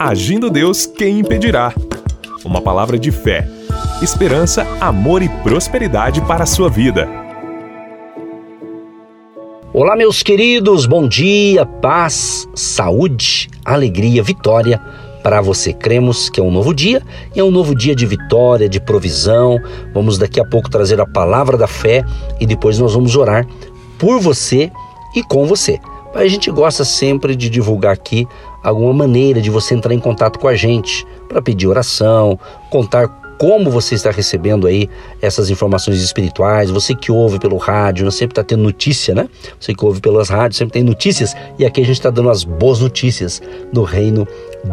Agindo Deus, quem impedirá? Uma palavra de fé, esperança, amor e prosperidade para a sua vida. Olá, meus queridos, bom dia, paz, saúde, alegria, vitória para você. Cremos que é um novo dia e é um novo dia de vitória, de provisão. Vamos daqui a pouco trazer a palavra da fé e depois nós vamos orar por você e com você. A gente gosta sempre de divulgar aqui alguma maneira de você entrar em contato com a gente para pedir oração, contar como você está recebendo aí essas informações espirituais. Você que ouve pelo rádio, não sempre está tendo notícia, né? Você que ouve pelas rádios sempre tem notícias e aqui a gente está dando as boas notícias do reino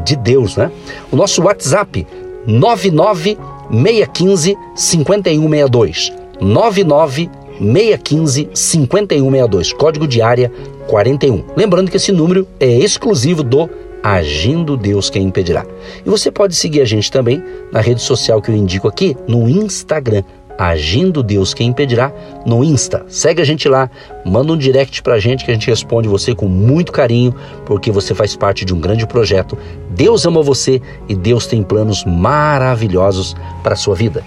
de Deus, né? O nosso WhatsApp 99615 5162 99 615 5162, código de área 41. Lembrando que esse número é exclusivo do Agindo Deus Quem Impedirá. E você pode seguir a gente também na rede social que eu indico aqui, no Instagram, Agindo Deus Quem Impedirá, no Insta. Segue a gente lá, manda um direct pra gente que a gente responde você com muito carinho, porque você faz parte de um grande projeto. Deus ama você e Deus tem planos maravilhosos para sua vida.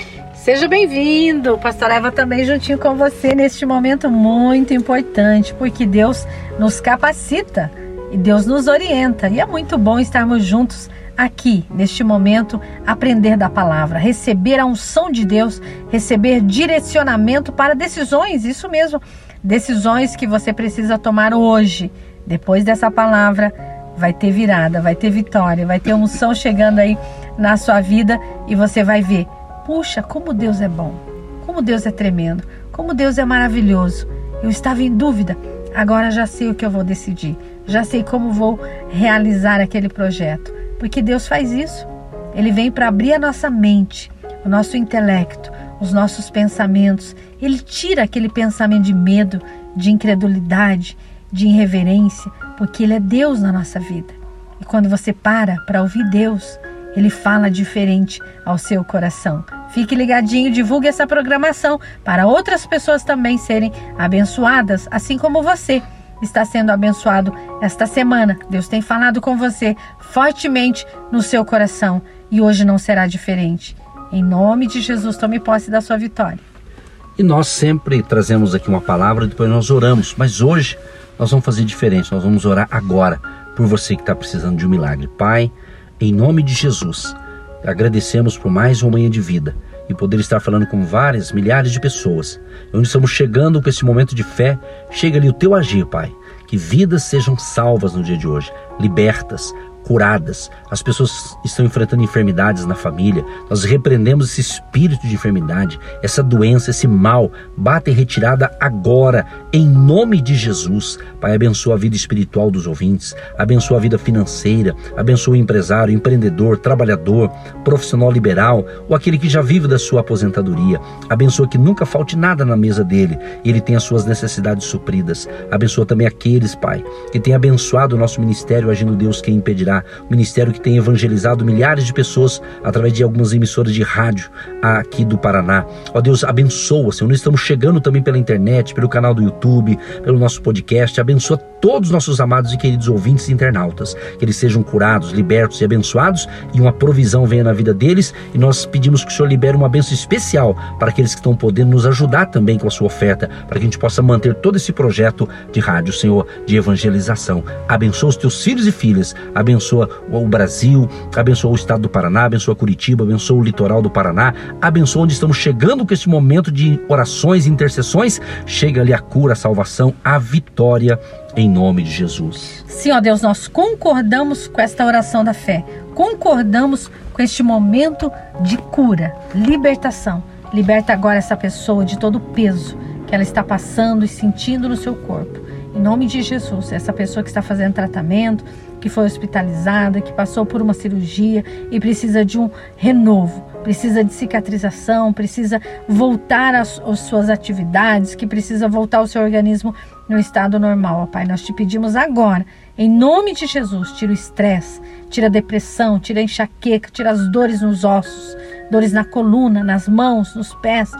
Seja bem-vindo, Pastor Eva também juntinho com você neste momento muito importante, porque Deus nos capacita e Deus nos orienta. E é muito bom estarmos juntos aqui, neste momento, aprender da palavra, receber a unção de Deus, receber direcionamento para decisões, isso mesmo, decisões que você precisa tomar hoje. Depois dessa palavra, vai ter virada, vai ter vitória, vai ter unção chegando aí na sua vida e você vai ver Puxa, como Deus é bom, como Deus é tremendo, como Deus é maravilhoso. Eu estava em dúvida, agora já sei o que eu vou decidir, já sei como vou realizar aquele projeto, porque Deus faz isso. Ele vem para abrir a nossa mente, o nosso intelecto, os nossos pensamentos. Ele tira aquele pensamento de medo, de incredulidade, de irreverência, porque Ele é Deus na nossa vida. E quando você para para ouvir Deus, Ele fala diferente ao seu coração. Fique ligadinho, divulgue essa programação para outras pessoas também serem abençoadas, assim como você está sendo abençoado esta semana. Deus tem falado com você fortemente no seu coração e hoje não será diferente. Em nome de Jesus, tome posse da sua vitória. E nós sempre trazemos aqui uma palavra e depois nós oramos, mas hoje nós vamos fazer diferente, nós vamos orar agora por você que está precisando de um milagre. Pai, em nome de Jesus Agradecemos por mais uma manhã de vida e poder estar falando com várias, milhares de pessoas. Onde estamos chegando com esse momento de fé, chega ali o teu agir, Pai. Que vidas sejam salvas no dia de hoje, libertas, curadas, as pessoas estão enfrentando enfermidades na família. Nós repreendemos esse espírito de enfermidade, essa doença, esse mal. Bata em retirada agora, em nome de Jesus. Pai, abençoa a vida espiritual dos ouvintes, abençoa a vida financeira, abençoa o empresário, empreendedor, trabalhador, profissional liberal ou aquele que já vive da sua aposentadoria. Abençoa que nunca falte nada na mesa dele e ele tenha suas necessidades supridas. Abençoa também aqueles, Pai, que tem abençoado o nosso ministério, agindo Deus quem impedirá o ministério que tem evangelizado milhares de pessoas através de algumas emissoras de rádio aqui do Paraná. Ó Deus, abençoa, Senhor. Nós estamos chegando também pela internet, pelo canal do YouTube, pelo nosso podcast. Abençoa todos os nossos amados e queridos ouvintes e internautas. Que eles sejam curados, libertos e abençoados e uma provisão venha na vida deles. E nós pedimos que o Senhor libere uma bênção especial para aqueles que estão podendo nos ajudar também com a sua oferta, para que a gente possa manter todo esse projeto de rádio, Senhor, de evangelização. Abençoa os teus filhos e filhas, abençoa abençoa o Brasil, abençoa o estado do Paraná, abençoa Curitiba, abençoa o litoral do Paraná, abençoa onde estamos chegando com esse momento de orações e intercessões. Chega ali a cura, a salvação, a vitória em nome de Jesus. Sim, ó Deus, nós concordamos com esta oração da fé, concordamos com este momento de cura, libertação. Liberta agora essa pessoa de todo o peso que ela está passando e sentindo no seu corpo. Em nome de Jesus, essa pessoa que está fazendo tratamento, que foi hospitalizada, que passou por uma cirurgia e precisa de um renovo, precisa de cicatrização, precisa voltar às, às suas atividades, que precisa voltar o seu organismo no estado normal. Ó Pai, nós te pedimos agora, em nome de Jesus, tira o estresse, tira a depressão, tira a enxaqueca, tira as dores nos ossos, dores na coluna, nas mãos, nos pés,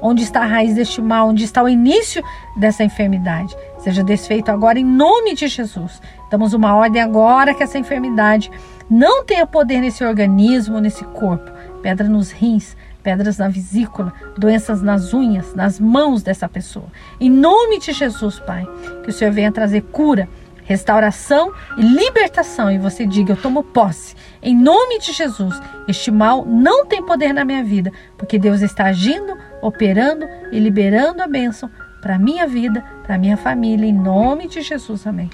onde está a raiz deste mal, onde está o início dessa enfermidade. Seja desfeito agora em nome de Jesus. Damos uma ordem agora que essa enfermidade não tenha poder nesse organismo, nesse corpo. Pedra nos rins, pedras na vesícula, doenças nas unhas, nas mãos dessa pessoa. Em nome de Jesus, Pai, que o Senhor venha trazer cura, restauração e libertação. E você diga: Eu tomo posse. Em nome de Jesus, este mal não tem poder na minha vida, porque Deus está agindo, operando e liberando a bênção para minha vida, para minha família. Em nome de Jesus, amém.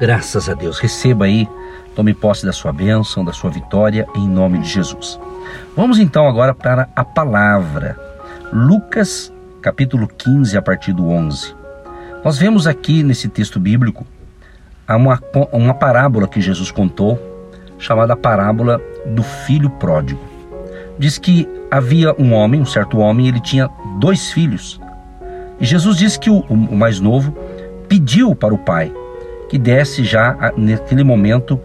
Graças a Deus. Receba aí, tome posse da sua bênção, da sua vitória, em nome de Jesus. Vamos então agora para a palavra. Lucas, capítulo 15, a partir do 11. Nós vemos aqui nesse texto bíblico uma, uma parábola que Jesus contou, chamada parábola do filho pródigo. Diz que havia um homem, um certo homem, ele tinha dois filhos. E Jesus disse que o, o mais novo pediu para o pai que desse já naquele momento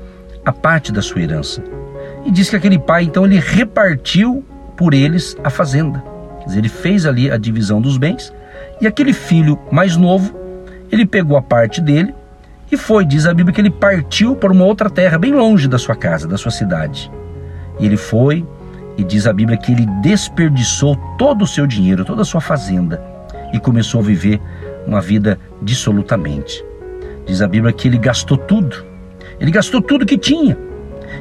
a parte da sua herança. E diz que aquele pai então ele repartiu por eles a fazenda. Quer dizer, ele fez ali a divisão dos bens e aquele filho mais novo, ele pegou a parte dele e foi, diz a Bíblia, que ele partiu para uma outra terra, bem longe da sua casa, da sua cidade. E ele foi, e diz a Bíblia que ele desperdiçou todo o seu dinheiro, toda a sua fazenda, e começou a viver uma vida dissolutamente. Diz a Bíblia que ele gastou tudo. Ele gastou tudo que tinha.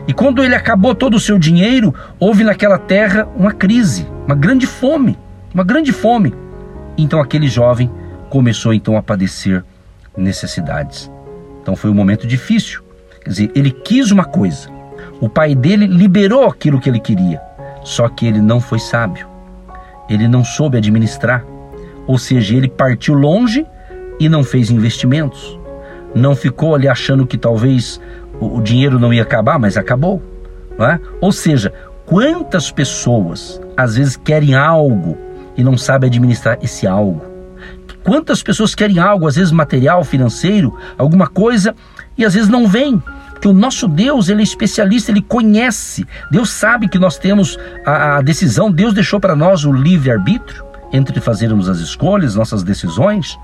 E quando ele acabou todo o seu dinheiro, houve naquela terra uma crise, uma grande fome, uma grande fome. Então aquele jovem começou então a padecer necessidades. Então foi um momento difícil. Quer dizer, ele quis uma coisa. O pai dele liberou aquilo que ele queria. Só que ele não foi sábio. Ele não soube administrar. Ou seja, ele partiu longe e não fez investimentos. Não ficou ali achando que talvez o dinheiro não ia acabar, mas acabou. É? Ou seja, quantas pessoas às vezes querem algo e não sabem administrar esse algo? Quantas pessoas querem algo, às vezes material, financeiro, alguma coisa, e às vezes não vem? Porque o nosso Deus, ele é especialista, ele conhece. Deus sabe que nós temos a, a decisão, Deus deixou para nós o livre-arbítrio entre fazermos as escolhas, nossas decisões.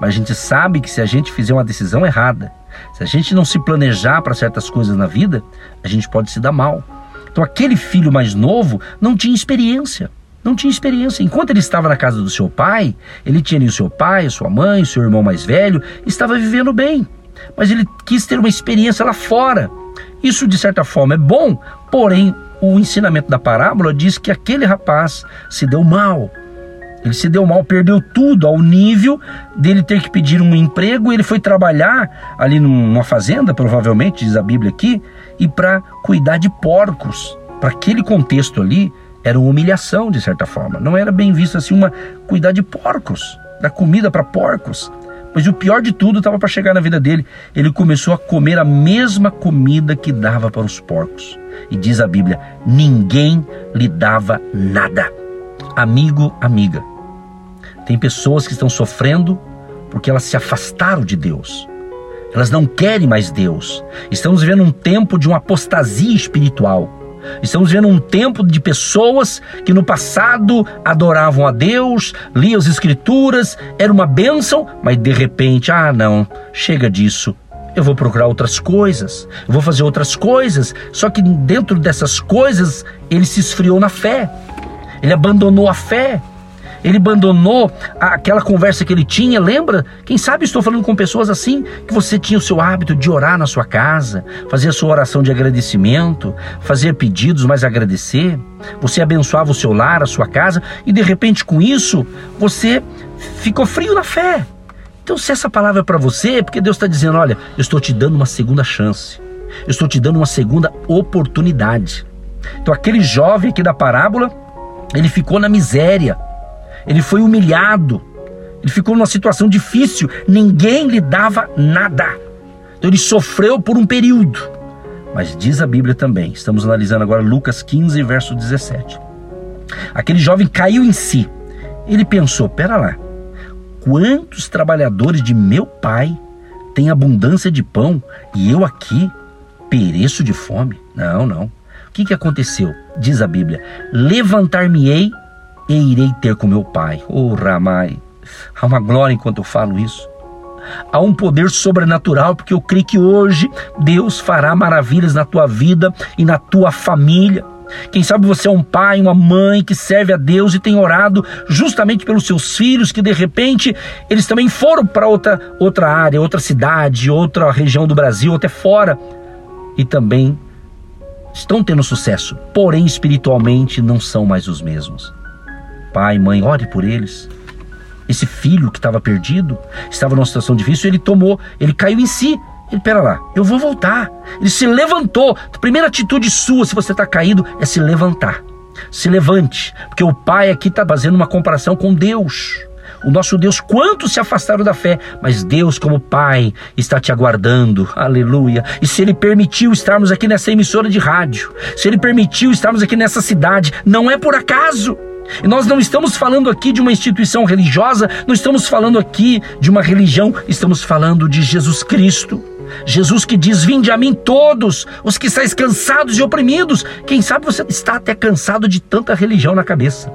Mas a gente sabe que se a gente fizer uma decisão errada, se a gente não se planejar para certas coisas na vida, a gente pode se dar mal. Então aquele filho mais novo não tinha experiência não tinha experiência. Enquanto ele estava na casa do seu pai, ele tinha ali o seu pai, a sua mãe, o seu irmão mais velho, estava vivendo bem. Mas ele quis ter uma experiência lá fora. Isso, de certa forma, é bom, porém, o ensinamento da parábola diz que aquele rapaz se deu mal. Ele se deu mal, perdeu tudo ao nível dele ter que pedir um emprego. Ele foi trabalhar ali numa fazenda, provavelmente, diz a Bíblia aqui, e para cuidar de porcos. Para aquele contexto ali, era uma humilhação de certa forma. Não era bem visto assim uma cuidar de porcos, da comida para porcos. Mas o pior de tudo estava para chegar na vida dele. Ele começou a comer a mesma comida que dava para os porcos. E diz a Bíblia: ninguém lhe dava nada. Amigo, amiga, tem pessoas que estão sofrendo porque elas se afastaram de Deus. Elas não querem mais Deus. Estamos vivendo um tempo de uma apostasia espiritual. Estamos vendo um tempo de pessoas que no passado adoravam a Deus, liam as Escrituras, era uma bênção, mas de repente, ah, não, chega disso. Eu vou procurar outras coisas, eu vou fazer outras coisas. Só que dentro dessas coisas, ele se esfriou na fé, ele abandonou a fé, ele abandonou aquela conversa que ele tinha, lembra? Quem sabe estou falando com pessoas assim, que você tinha o seu hábito de orar na sua casa, fazer a sua oração de agradecimento, fazer pedidos, mas agradecer. Você abençoava o seu lar, a sua casa, e de repente com isso você ficou frio na fé. Então, se essa palavra é para você, é porque Deus está dizendo: olha, eu estou te dando uma segunda chance, eu estou te dando uma segunda oportunidade. Então, aquele jovem aqui da parábola, ele ficou na miséria, ele foi humilhado, ele ficou numa situação difícil, ninguém lhe dava nada. Então ele sofreu por um período. Mas diz a Bíblia também, estamos analisando agora Lucas 15, verso 17. Aquele jovem caiu em si. Ele pensou: pera lá, quantos trabalhadores de meu pai têm abundância de pão e eu aqui pereço de fome? Não, não. Que, que aconteceu? Diz a Bíblia: levantar-me-ei e irei ter com meu pai. Oh, Ramai, há uma glória enquanto eu falo isso. há um poder sobrenatural, porque eu creio que hoje Deus fará maravilhas na tua vida e na tua família. Quem sabe você é um pai, uma mãe que serve a Deus e tem orado justamente pelos seus filhos, que de repente eles também foram para outra, outra área, outra cidade, outra região do Brasil, até fora, e também estão tendo sucesso, porém espiritualmente não são mais os mesmos. Pai, mãe, ore por eles. Esse filho que estava perdido, estava numa situação difícil, ele tomou, ele caiu em si. Ele, pera lá, eu vou voltar. Ele se levantou. A primeira atitude sua, se você está caído, é se levantar. Se levante, porque o pai aqui está fazendo uma comparação com Deus. O nosso Deus, quantos se afastaram da fé, mas Deus, como Pai, está te aguardando. Aleluia. E se Ele permitiu estarmos aqui nessa emissora de rádio, se Ele permitiu estarmos aqui nessa cidade, não é por acaso. E nós não estamos falando aqui de uma instituição religiosa, não estamos falando aqui de uma religião, estamos falando de Jesus Cristo. Jesus que diz: Vinde a mim todos os que estáis cansados e oprimidos. Quem sabe você está até cansado de tanta religião na cabeça,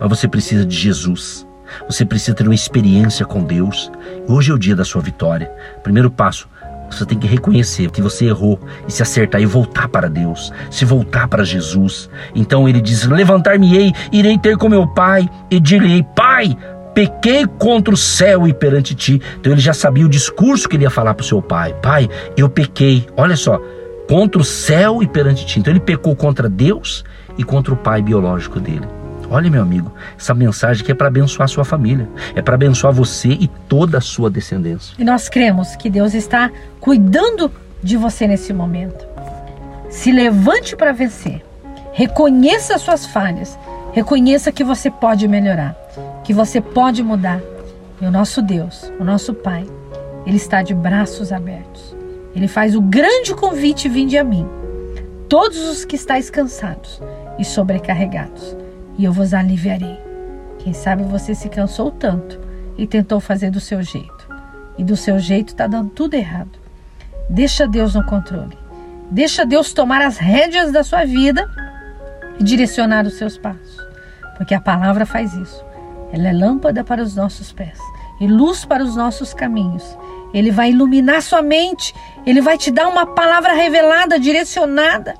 mas você precisa de Jesus. Você precisa ter uma experiência com Deus. Hoje é o dia da sua vitória. Primeiro passo, você tem que reconhecer que você errou e se acertar e voltar para Deus, se voltar para Jesus. Então ele diz: Levantar-me-ei, irei ter com meu pai e direi: Pai, pequei contra o céu e perante ti. Então ele já sabia o discurso que ele ia falar para o seu pai: Pai, eu pequei, olha só, contra o céu e perante ti. Então ele pecou contra Deus e contra o pai biológico dele. Olha, meu amigo, essa mensagem que é para abençoar sua família, é para abençoar você e toda a sua descendência. E nós cremos que Deus está cuidando de você nesse momento. Se levante para vencer. Reconheça as suas falhas. Reconheça que você pode melhorar, que você pode mudar. E o nosso Deus, o nosso Pai, ele está de braços abertos. Ele faz o grande convite: vinde a mim, todos os que estáis cansados e sobrecarregados e eu vos aliviarei. Quem sabe você se cansou tanto e tentou fazer do seu jeito. E do seu jeito está dando tudo errado. Deixa Deus no controle. Deixa Deus tomar as rédeas da sua vida e direcionar os seus passos. Porque a palavra faz isso. Ela é lâmpada para os nossos pés e luz para os nossos caminhos. Ele vai iluminar sua mente, ele vai te dar uma palavra revelada, direcionada.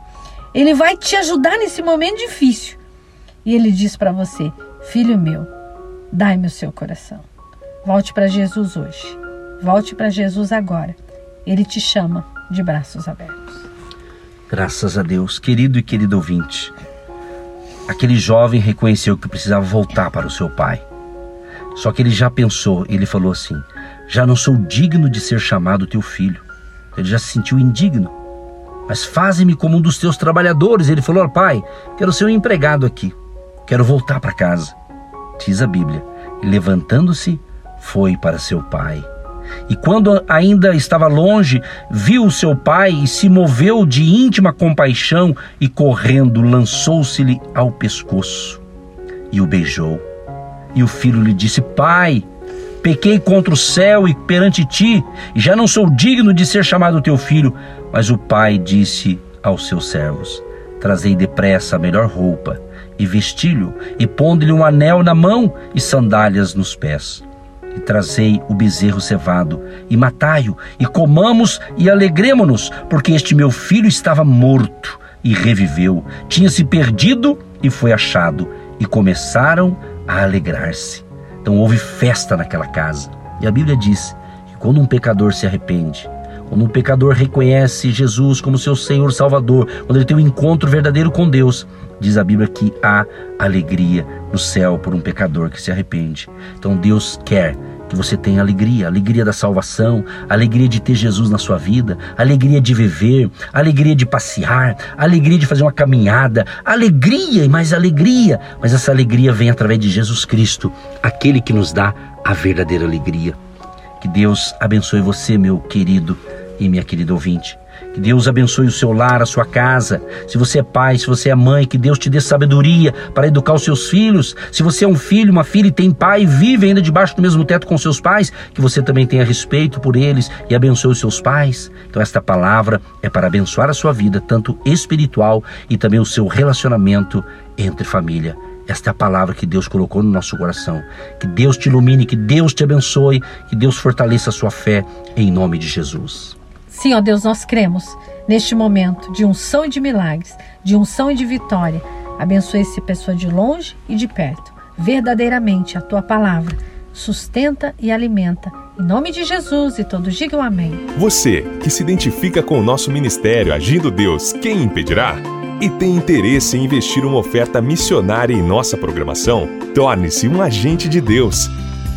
Ele vai te ajudar nesse momento difícil. E ele diz para você: Filho meu, dai-me o seu coração. Volte para Jesus hoje. Volte para Jesus agora. Ele te chama de braços abertos. Graças a Deus, querido e querido ouvinte. Aquele jovem reconheceu que precisava voltar para o seu pai. Só que ele já pensou, ele falou assim: Já não sou digno de ser chamado teu filho. Ele já se sentiu indigno. Mas faze-me como um dos teus trabalhadores. Ele falou: Pai, quero ser um empregado aqui. Quero voltar para casa. Diz a Bíblia. E levantando-se, foi para seu pai. E quando ainda estava longe, viu seu pai e se moveu de íntima compaixão e correndo lançou-se-lhe ao pescoço e o beijou. E o filho lhe disse: Pai, pequei contra o céu e perante ti, e já não sou digno de ser chamado teu filho. Mas o pai disse aos seus servos: Trazei depressa a melhor roupa e vestilho, e pondo-lhe um anel na mão e sandálias nos pés. E trazei o bezerro cevado, e matai-o, e comamos e alegremo-nos, porque este meu filho estava morto e reviveu, tinha se perdido e foi achado, e começaram a alegrar-se. Então houve festa naquela casa. E a Bíblia diz que quando um pecador se arrepende, quando um pecador reconhece Jesus como seu Senhor Salvador, quando ele tem um encontro verdadeiro com Deus, diz a Bíblia que há alegria no céu por um pecador que se arrepende. Então Deus quer que você tenha alegria, alegria da salvação, alegria de ter Jesus na sua vida, alegria de viver, alegria de passear, alegria de fazer uma caminhada, alegria e mais alegria. Mas essa alegria vem através de Jesus Cristo, aquele que nos dá a verdadeira alegria. Que Deus abençoe você, meu querido e minha querida ouvinte. Que Deus abençoe o seu lar, a sua casa. Se você é pai, se você é mãe, que Deus te dê sabedoria para educar os seus filhos. Se você é um filho, uma filha e tem pai e vive ainda debaixo do mesmo teto com seus pais, que você também tenha respeito por eles e abençoe os seus pais. Então, esta palavra é para abençoar a sua vida, tanto espiritual e também o seu relacionamento entre família. Esta é a palavra que Deus colocou no nosso coração. Que Deus te ilumine, que Deus te abençoe, que Deus fortaleça a sua fé em nome de Jesus. Sim, ó Deus, nós cremos neste momento de unção e de milagres, de unção e de vitória. Abençoe esse pessoa de longe e de perto. Verdadeiramente a tua palavra sustenta e alimenta. Em nome de Jesus e todos digam amém. Você que se identifica com o nosso ministério Agindo Deus, quem impedirá? E tem interesse em investir uma oferta missionária em nossa programação? Torne-se um agente de Deus